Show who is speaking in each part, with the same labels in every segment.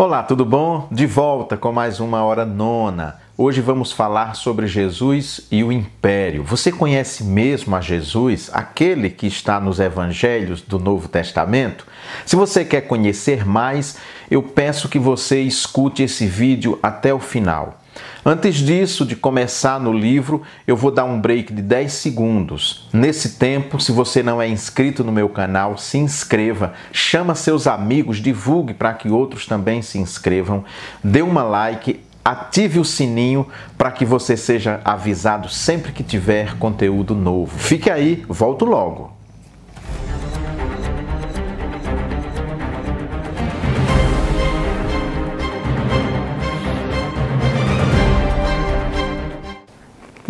Speaker 1: Olá, tudo bom? De volta com mais uma hora nona. Hoje vamos falar sobre Jesus e o império. Você conhece mesmo a Jesus, aquele que está nos evangelhos do Novo Testamento? Se você quer conhecer mais, eu peço que você escute esse vídeo até o final. Antes disso, de começar no livro, eu vou dar um break de 10 segundos. Nesse tempo, se você não é inscrito no meu canal, se inscreva, chama seus amigos, divulgue para que outros também se inscrevam, dê uma like, ative o sininho para que você seja avisado sempre que tiver conteúdo novo. Fique aí, volto logo.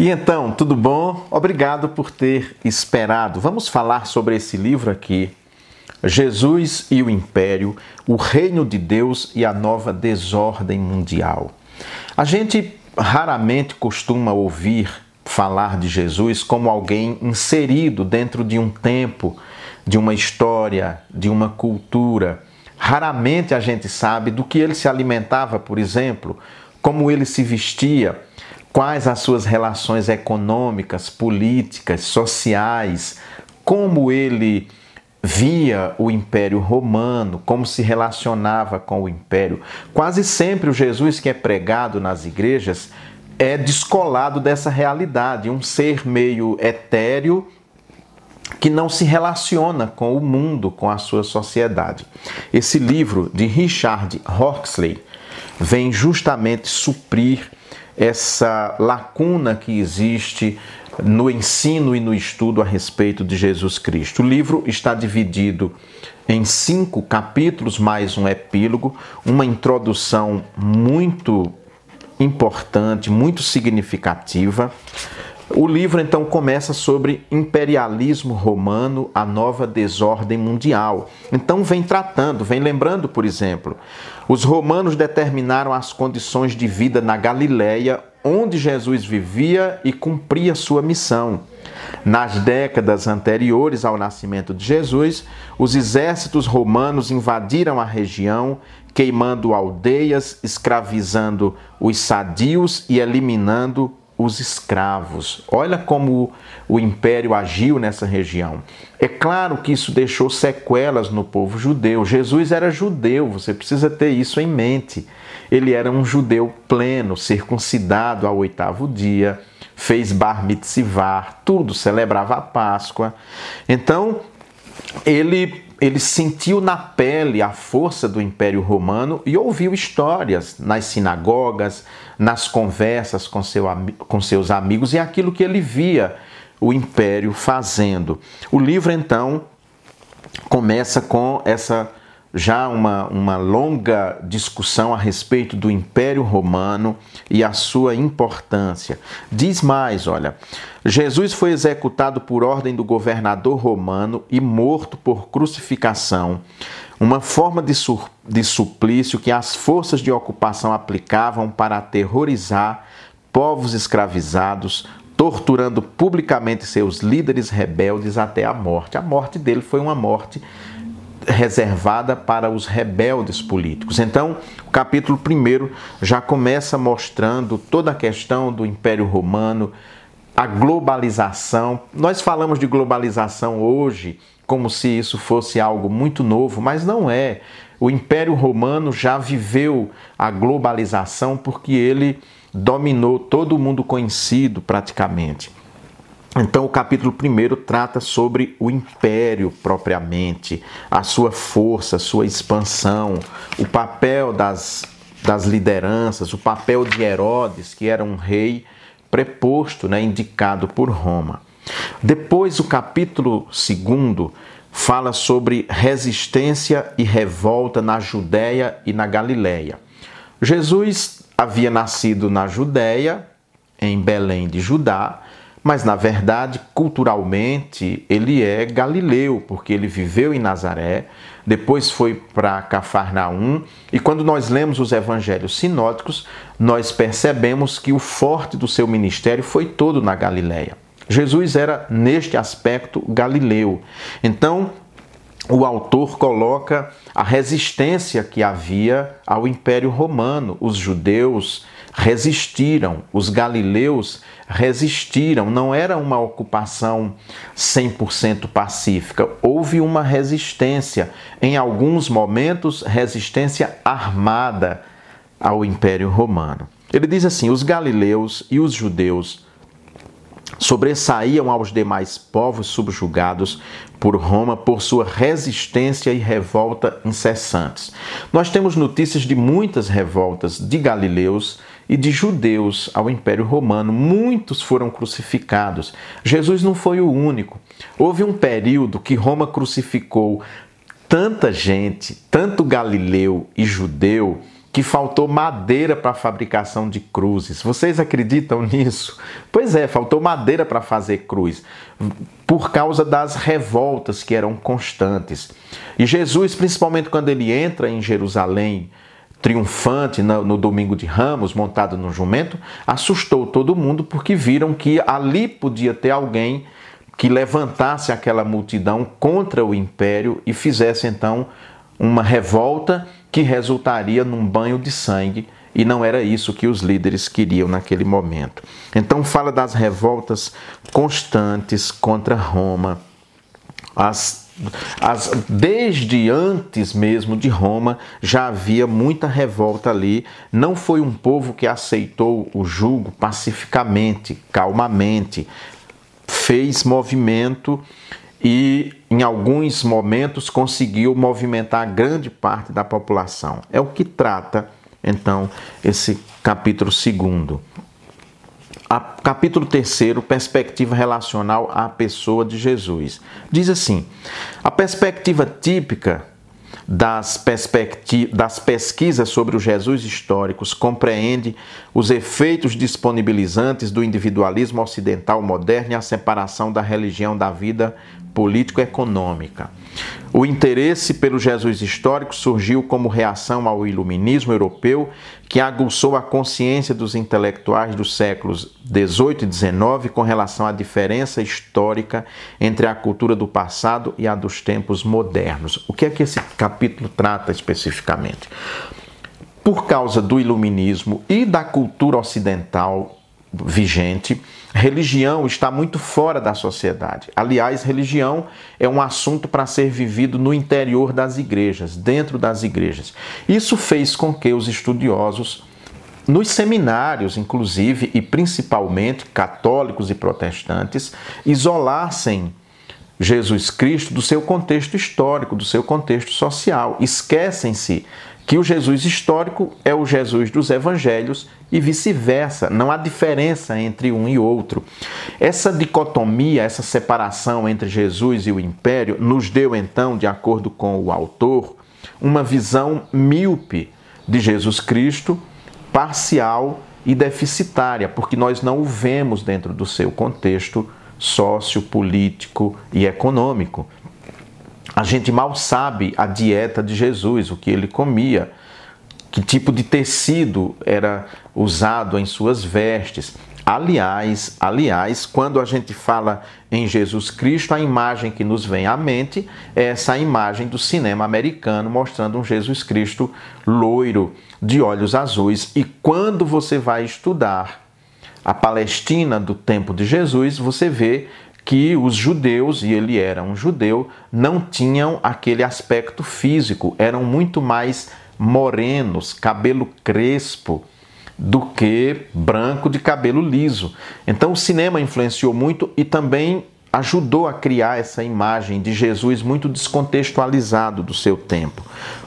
Speaker 1: E então, tudo bom? Obrigado por ter esperado. Vamos falar sobre esse livro aqui. Jesus e o Império, o Reino de Deus e a Nova Desordem Mundial. A gente raramente costuma ouvir falar de Jesus como alguém inserido dentro de um tempo, de uma história, de uma cultura. Raramente a gente sabe do que ele se alimentava, por exemplo, como ele se vestia quais as suas relações econômicas, políticas, sociais, como ele via o Império Romano, como se relacionava com o Império. Quase sempre o Jesus que é pregado nas igrejas é descolado dessa realidade, um ser meio etéreo que não se relaciona com o mundo, com a sua sociedade. Esse livro de Richard Horxley vem justamente suprir essa lacuna que existe no ensino e no estudo a respeito de Jesus Cristo. O livro está dividido em cinco capítulos, mais um epílogo, uma introdução muito importante, muito significativa. O livro então começa sobre imperialismo romano, a nova desordem mundial. Então vem tratando, vem lembrando, por exemplo, os romanos determinaram as condições de vida na Galileia, onde Jesus vivia e cumpria sua missão. Nas décadas anteriores ao nascimento de Jesus, os exércitos romanos invadiram a região, queimando aldeias, escravizando os sadios e eliminando os escravos. Olha como o império agiu nessa região. É claro que isso deixou sequelas no povo judeu. Jesus era judeu, você precisa ter isso em mente. Ele era um judeu pleno, circuncidado ao oitavo dia, fez bar mitzvah, tudo, celebrava a Páscoa. Então, ele ele sentiu na pele a força do Império Romano e ouviu histórias nas sinagogas, nas conversas com, seu, com seus amigos e aquilo que ele via o Império fazendo. O livro, então, começa com essa já uma, uma longa discussão a respeito do Império Romano e a sua importância. Diz mais: olha, Jesus foi executado por ordem do governador romano e morto por crucificação, uma forma de, de suplício que as forças de ocupação aplicavam para aterrorizar povos escravizados, torturando publicamente seus líderes rebeldes até a morte. A morte dele foi uma morte reservada para os rebeldes políticos. Então, o capítulo 1 já começa mostrando toda a questão do Império Romano, a globalização. Nós falamos de globalização hoje como se isso fosse algo muito novo, mas não é. O Império Romano já viveu a globalização porque ele dominou todo o mundo conhecido praticamente. Então, o capítulo 1 trata sobre o império propriamente, a sua força, a sua expansão, o papel das, das lideranças, o papel de Herodes, que era um rei preposto, né, indicado por Roma. Depois, o capítulo 2 fala sobre resistência e revolta na Judéia e na Galiléia. Jesus havia nascido na Judéia, em Belém de Judá, mas na verdade, culturalmente, ele é galileu, porque ele viveu em Nazaré, depois foi para Cafarnaum, e quando nós lemos os evangelhos sinóticos, nós percebemos que o forte do seu ministério foi todo na Galileia. Jesus era, neste aspecto, galileu. Então, o autor coloca a resistência que havia ao Império Romano. Os judeus resistiram, os galileus resistiram, não era uma ocupação 100% pacífica, houve uma resistência, em alguns momentos, resistência armada ao Império Romano. Ele diz assim: os galileus e os judeus sobressaíam aos demais povos subjugados por Roma por sua resistência e revolta incessantes. Nós temos notícias de muitas revoltas de galileus e de judeus ao Império Romano. Muitos foram crucificados. Jesus não foi o único. Houve um período que Roma crucificou tanta gente, tanto galileu e judeu, que faltou madeira para a fabricação de cruzes. Vocês acreditam nisso? Pois é, faltou madeira para fazer cruz, por causa das revoltas que eram constantes. E Jesus, principalmente quando ele entra em Jerusalém, triunfante no, domingo de Ramos, montado no jumento, assustou todo mundo porque viram que ali podia ter alguém que levantasse aquela multidão contra o império e fizesse então uma revolta que resultaria num banho de sangue, e não era isso que os líderes queriam naquele momento. Então, fala das revoltas constantes contra Roma. As, as, desde antes mesmo de Roma já havia muita revolta ali. Não foi um povo que aceitou o jugo pacificamente, calmamente, fez movimento e em alguns momentos conseguiu movimentar grande parte da população. É o que trata então esse capítulo segundo. A, capítulo terceiro, perspectiva relacional à pessoa de Jesus. Diz assim: a perspectiva típica das, das pesquisas sobre os Jesus históricos compreende os efeitos disponibilizantes do individualismo ocidental moderno e a separação da religião da vida político-econômica. O interesse pelo Jesus histórico surgiu como reação ao iluminismo europeu, que aguçou a consciência dos intelectuais dos séculos XVIII e XIX com relação à diferença histórica entre a cultura do passado e a dos tempos modernos. O que é que esse capítulo trata especificamente? Por causa do iluminismo e da cultura ocidental vigente, religião está muito fora da sociedade. Aliás, religião é um assunto para ser vivido no interior das igrejas, dentro das igrejas. Isso fez com que os estudiosos, nos seminários, inclusive, e principalmente católicos e protestantes, isolassem Jesus Cristo do seu contexto histórico, do seu contexto social. Esquecem-se que o Jesus histórico é o Jesus dos evangelhos e vice-versa. Não há diferença entre um e outro. Essa dicotomia, essa separação entre Jesus e o império, nos deu então, de acordo com o autor, uma visão míope de Jesus Cristo, parcial e deficitária, porque nós não o vemos dentro do seu contexto sociopolítico e econômico. A gente mal sabe a dieta de Jesus, o que ele comia, que tipo de tecido era usado em suas vestes. Aliás, aliás, quando a gente fala em Jesus Cristo, a imagem que nos vem à mente é essa imagem do cinema americano mostrando um Jesus Cristo loiro, de olhos azuis. E quando você vai estudar a Palestina do tempo de Jesus, você vê que os judeus, e ele era um judeu, não tinham aquele aspecto físico, eram muito mais morenos, cabelo crespo, do que branco de cabelo liso. Então o cinema influenciou muito e também ajudou a criar essa imagem de Jesus muito descontextualizado do seu tempo.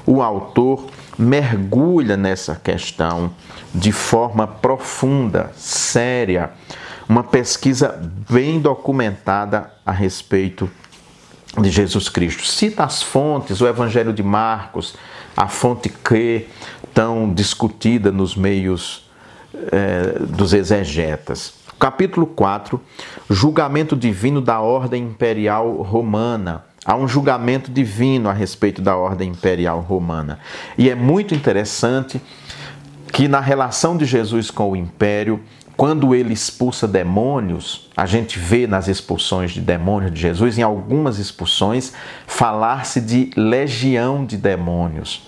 Speaker 1: O autor mergulha nessa questão de forma profunda, séria uma pesquisa bem documentada a respeito de Jesus Cristo. Cita as fontes, o Evangelho de Marcos, a fonte que tão discutida nos meios eh, dos exegetas. Capítulo 4, julgamento divino da ordem imperial romana. Há um julgamento divino a respeito da ordem imperial romana. E é muito interessante que na relação de Jesus com o império quando ele expulsa demônios, a gente vê nas expulsões de demônios de Jesus, em algumas expulsões, falar-se de legião de demônios.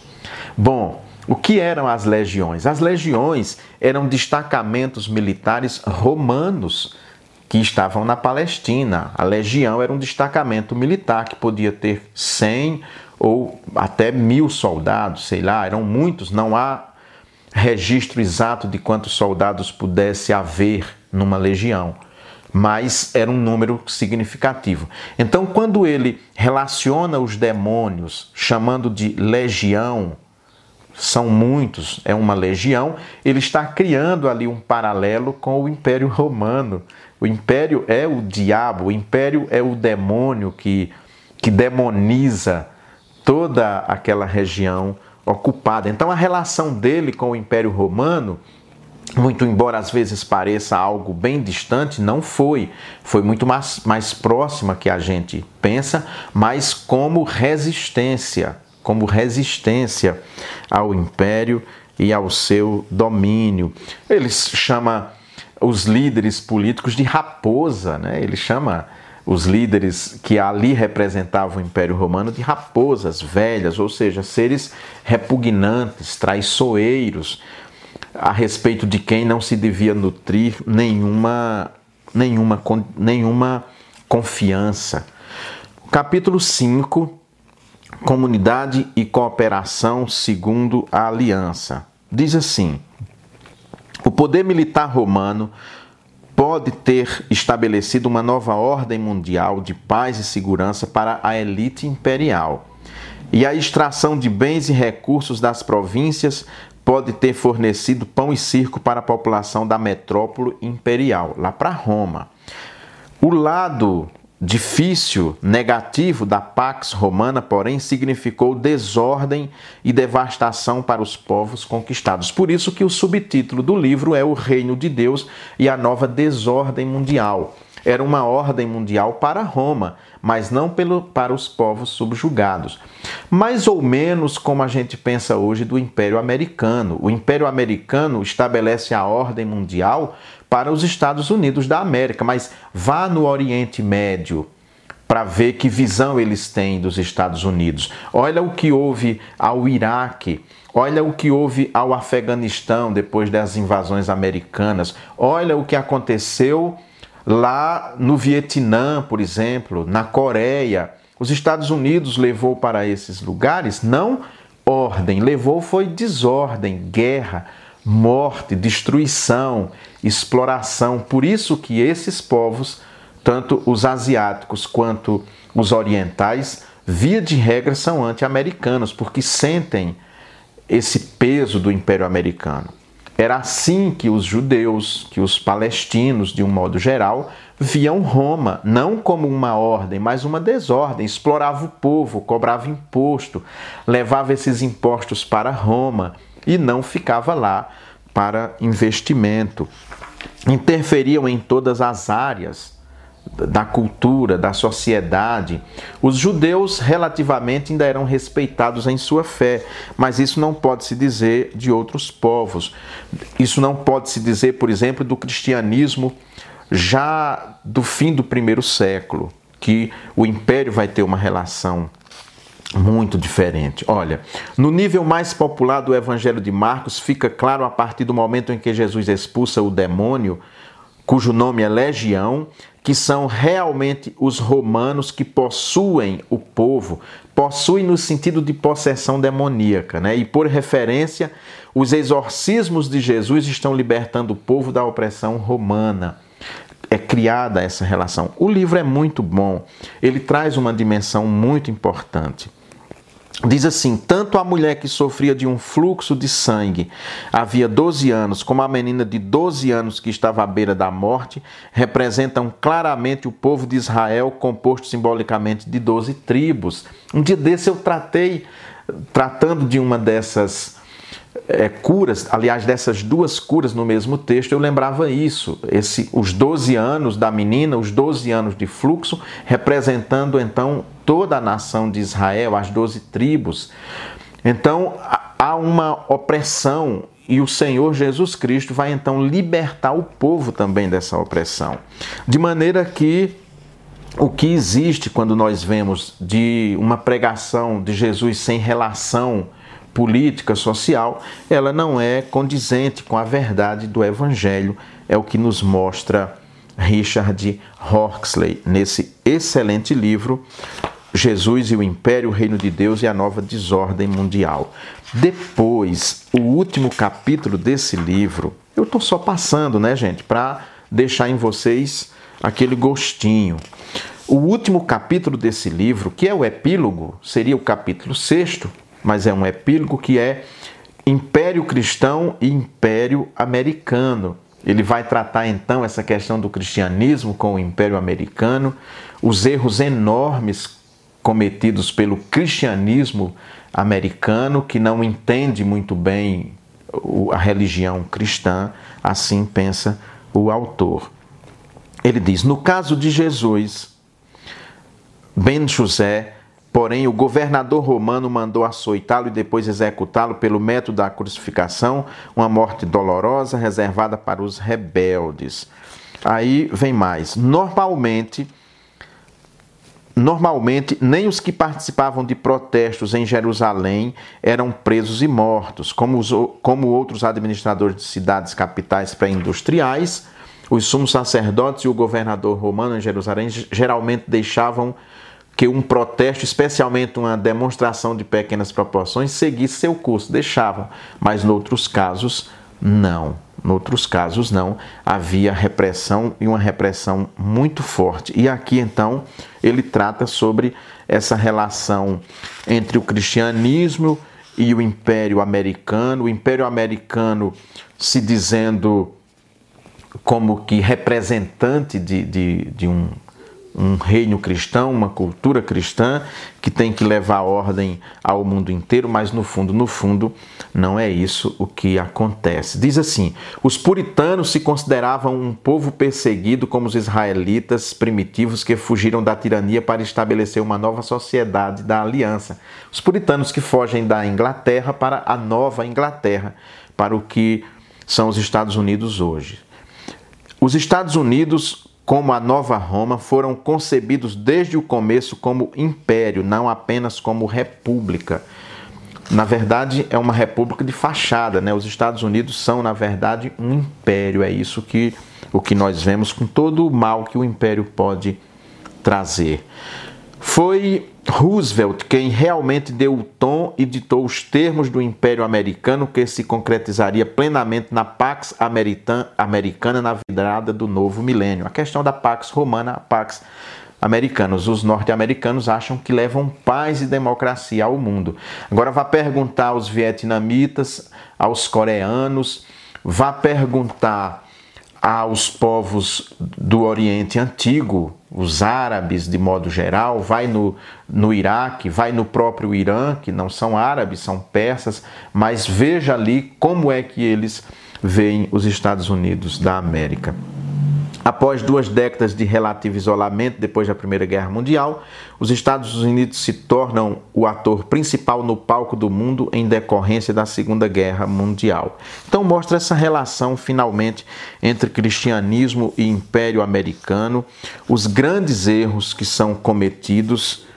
Speaker 1: Bom, o que eram as legiões? As legiões eram destacamentos militares romanos que estavam na Palestina. A legião era um destacamento militar que podia ter 100 ou até mil soldados, sei lá, eram muitos, não há registro exato de quantos soldados pudesse haver numa legião, mas era um número significativo. Então, quando ele relaciona os demônios chamando de legião, são muitos, é uma legião, ele está criando ali um paralelo com o Império Romano. O império é o diabo, o império é o demônio que, que demoniza toda aquela região ocupada. Então a relação dele com o Império Romano, muito embora às vezes pareça algo bem distante, não foi. Foi muito mais, mais próxima que a gente pensa, mas como resistência, como resistência ao Império e ao seu domínio. Ele chama os líderes políticos de raposa, né? Ele chama os líderes que ali representavam o Império Romano de raposas velhas, ou seja, seres repugnantes, traiçoeiros, a respeito de quem não se devia nutrir nenhuma, nenhuma, nenhuma confiança. Capítulo 5, Comunidade e cooperação segundo a aliança. Diz assim: O poder militar romano pode ter estabelecido uma nova ordem mundial de paz e segurança para a elite imperial. E a extração de bens e recursos das províncias pode ter fornecido pão e circo para a população da metrópole imperial, lá para Roma. O lado difícil, negativo da Pax Romana, porém, significou desordem e devastação para os povos conquistados. Por isso que o subtítulo do livro é O Reino de Deus e a Nova Desordem Mundial. Era uma ordem mundial para Roma, mas não pelo, para os povos subjugados. Mais ou menos como a gente pensa hoje do Império Americano. O Império Americano estabelece a ordem mundial para os Estados Unidos da América, mas vá no Oriente Médio para ver que visão eles têm dos Estados Unidos. Olha o que houve ao Iraque, olha o que houve ao Afeganistão depois das invasões americanas, olha o que aconteceu lá no Vietnã, por exemplo, na Coreia. Os Estados Unidos levou para esses lugares não ordem, levou foi desordem, guerra, morte, destruição, exploração. Por isso que esses povos, tanto os asiáticos quanto os orientais, via de regra são anti-americanos, porque sentem esse peso do Império Americano. Era assim que os judeus, que os palestinos, de um modo geral, viam Roma, não como uma ordem, mas uma desordem. Explorava o povo, cobrava imposto, levava esses impostos para Roma e não ficava lá para investimento. Interferiam em todas as áreas da cultura, da sociedade. Os judeus relativamente ainda eram respeitados em sua fé, mas isso não pode se dizer de outros povos. Isso não pode se dizer, por exemplo, do cristianismo já do fim do primeiro século, que o império vai ter uma relação muito diferente. Olha, no nível mais popular do Evangelho de Marcos, fica claro a partir do momento em que Jesus expulsa o demônio, cujo nome é Legião, que são realmente os romanos que possuem o povo, possuem no sentido de possessão demoníaca, né? E por referência, os exorcismos de Jesus estão libertando o povo da opressão romana é criada essa relação. O livro é muito bom, ele traz uma dimensão muito importante. Diz assim: tanto a mulher que sofria de um fluxo de sangue havia 12 anos, como a menina de 12 anos que estava à beira da morte, representam claramente o povo de Israel, composto simbolicamente de 12 tribos. Um dia desse eu tratei, tratando de uma dessas é, curas, aliás, dessas duas curas no mesmo texto, eu lembrava isso. Esse, os 12 anos da menina, os 12 anos de fluxo, representando então toda a nação de Israel, as 12 tribos. Então há uma opressão e o Senhor Jesus Cristo vai então libertar o povo também dessa opressão. De maneira que o que existe quando nós vemos de uma pregação de Jesus sem relação política, social, ela não é condizente com a verdade do Evangelho, é o que nos mostra Richard Horxley nesse excelente livro Jesus e o Império, o Reino de Deus e a Nova Desordem Mundial. Depois, o último capítulo desse livro, eu estou só passando, né, gente, para deixar em vocês aquele gostinho. O último capítulo desse livro, que é o epílogo, seria o capítulo sexto, mas é um epílogo que é Império Cristão e Império Americano. Ele vai tratar então essa questão do cristianismo com o Império Americano, os erros enormes cometidos pelo cristianismo americano, que não entende muito bem a religião cristã, assim pensa o autor. Ele diz: no caso de Jesus, Ben José Porém, o governador romano mandou açoitá-lo e depois executá-lo pelo método da crucificação, uma morte dolorosa reservada para os rebeldes. Aí vem mais. Normalmente, Normalmente, nem os que participavam de protestos em Jerusalém eram presos e mortos, como, os, como outros administradores de cidades capitais pré-industriais. Os sumos sacerdotes e o governador romano em Jerusalém geralmente deixavam que um protesto, especialmente uma demonstração de pequenas proporções, seguisse seu curso, deixavam, mas noutros casos não. Noutros casos não, havia repressão e uma repressão muito forte. E aqui então ele trata sobre essa relação entre o cristianismo e o Império Americano, o Império Americano se dizendo como que representante de, de, de um um reino cristão, uma cultura cristã que tem que levar ordem ao mundo inteiro, mas no fundo, no fundo, não é isso o que acontece. Diz assim: os puritanos se consideravam um povo perseguido como os israelitas primitivos que fugiram da tirania para estabelecer uma nova sociedade da aliança. Os puritanos que fogem da Inglaterra para a nova Inglaterra, para o que são os Estados Unidos hoje. Os Estados Unidos como a Nova Roma, foram concebidos desde o começo como império, não apenas como república. Na verdade, é uma república de fachada, né? Os Estados Unidos são, na verdade, um império. É isso que o que nós vemos com todo o mal que o império pode trazer. Foi Roosevelt quem realmente deu o tom e ditou os termos do Império Americano que se concretizaria plenamente na Pax Americana na virada do novo milênio. A questão da Pax Romana, a Pax Americanos. Os norte-americanos acham que levam paz e democracia ao mundo. Agora vá perguntar aos vietnamitas, aos coreanos, vá perguntar aos povos do Oriente Antigo, os árabes de modo geral, vai no, no Iraque, vai no próprio Irã, que não são árabes, são persas, mas veja ali como é que eles veem os Estados Unidos da América. Após duas décadas de relativo isolamento depois da Primeira Guerra Mundial, os Estados Unidos se tornam o ator principal no palco do mundo em decorrência da Segunda Guerra Mundial. Então mostra essa relação finalmente entre cristianismo e Império Americano, os grandes erros que são cometidos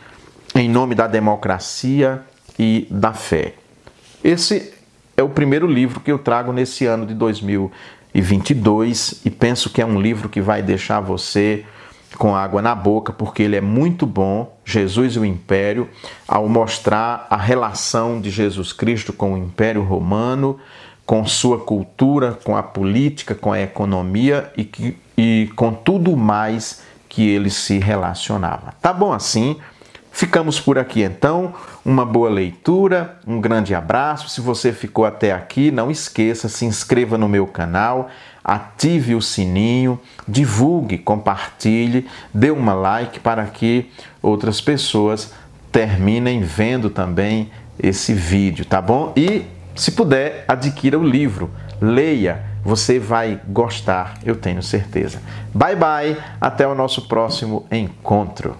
Speaker 1: em nome da democracia e da fé. Esse é o primeiro livro que eu trago nesse ano de 2020 e 22 e penso que é um livro que vai deixar você com água na boca, porque ele é muito bom, Jesus e o Império, ao mostrar a relação de Jesus Cristo com o Império Romano, com sua cultura, com a política, com a economia e, que, e com tudo mais que ele se relacionava. Tá bom assim? Ficamos por aqui então. Uma boa leitura, um grande abraço. Se você ficou até aqui, não esqueça, se inscreva no meu canal, ative o sininho, divulgue, compartilhe, dê uma like para que outras pessoas terminem vendo também esse vídeo, tá bom? E se puder, adquira o livro, leia, você vai gostar, eu tenho certeza. Bye bye, até o nosso próximo encontro.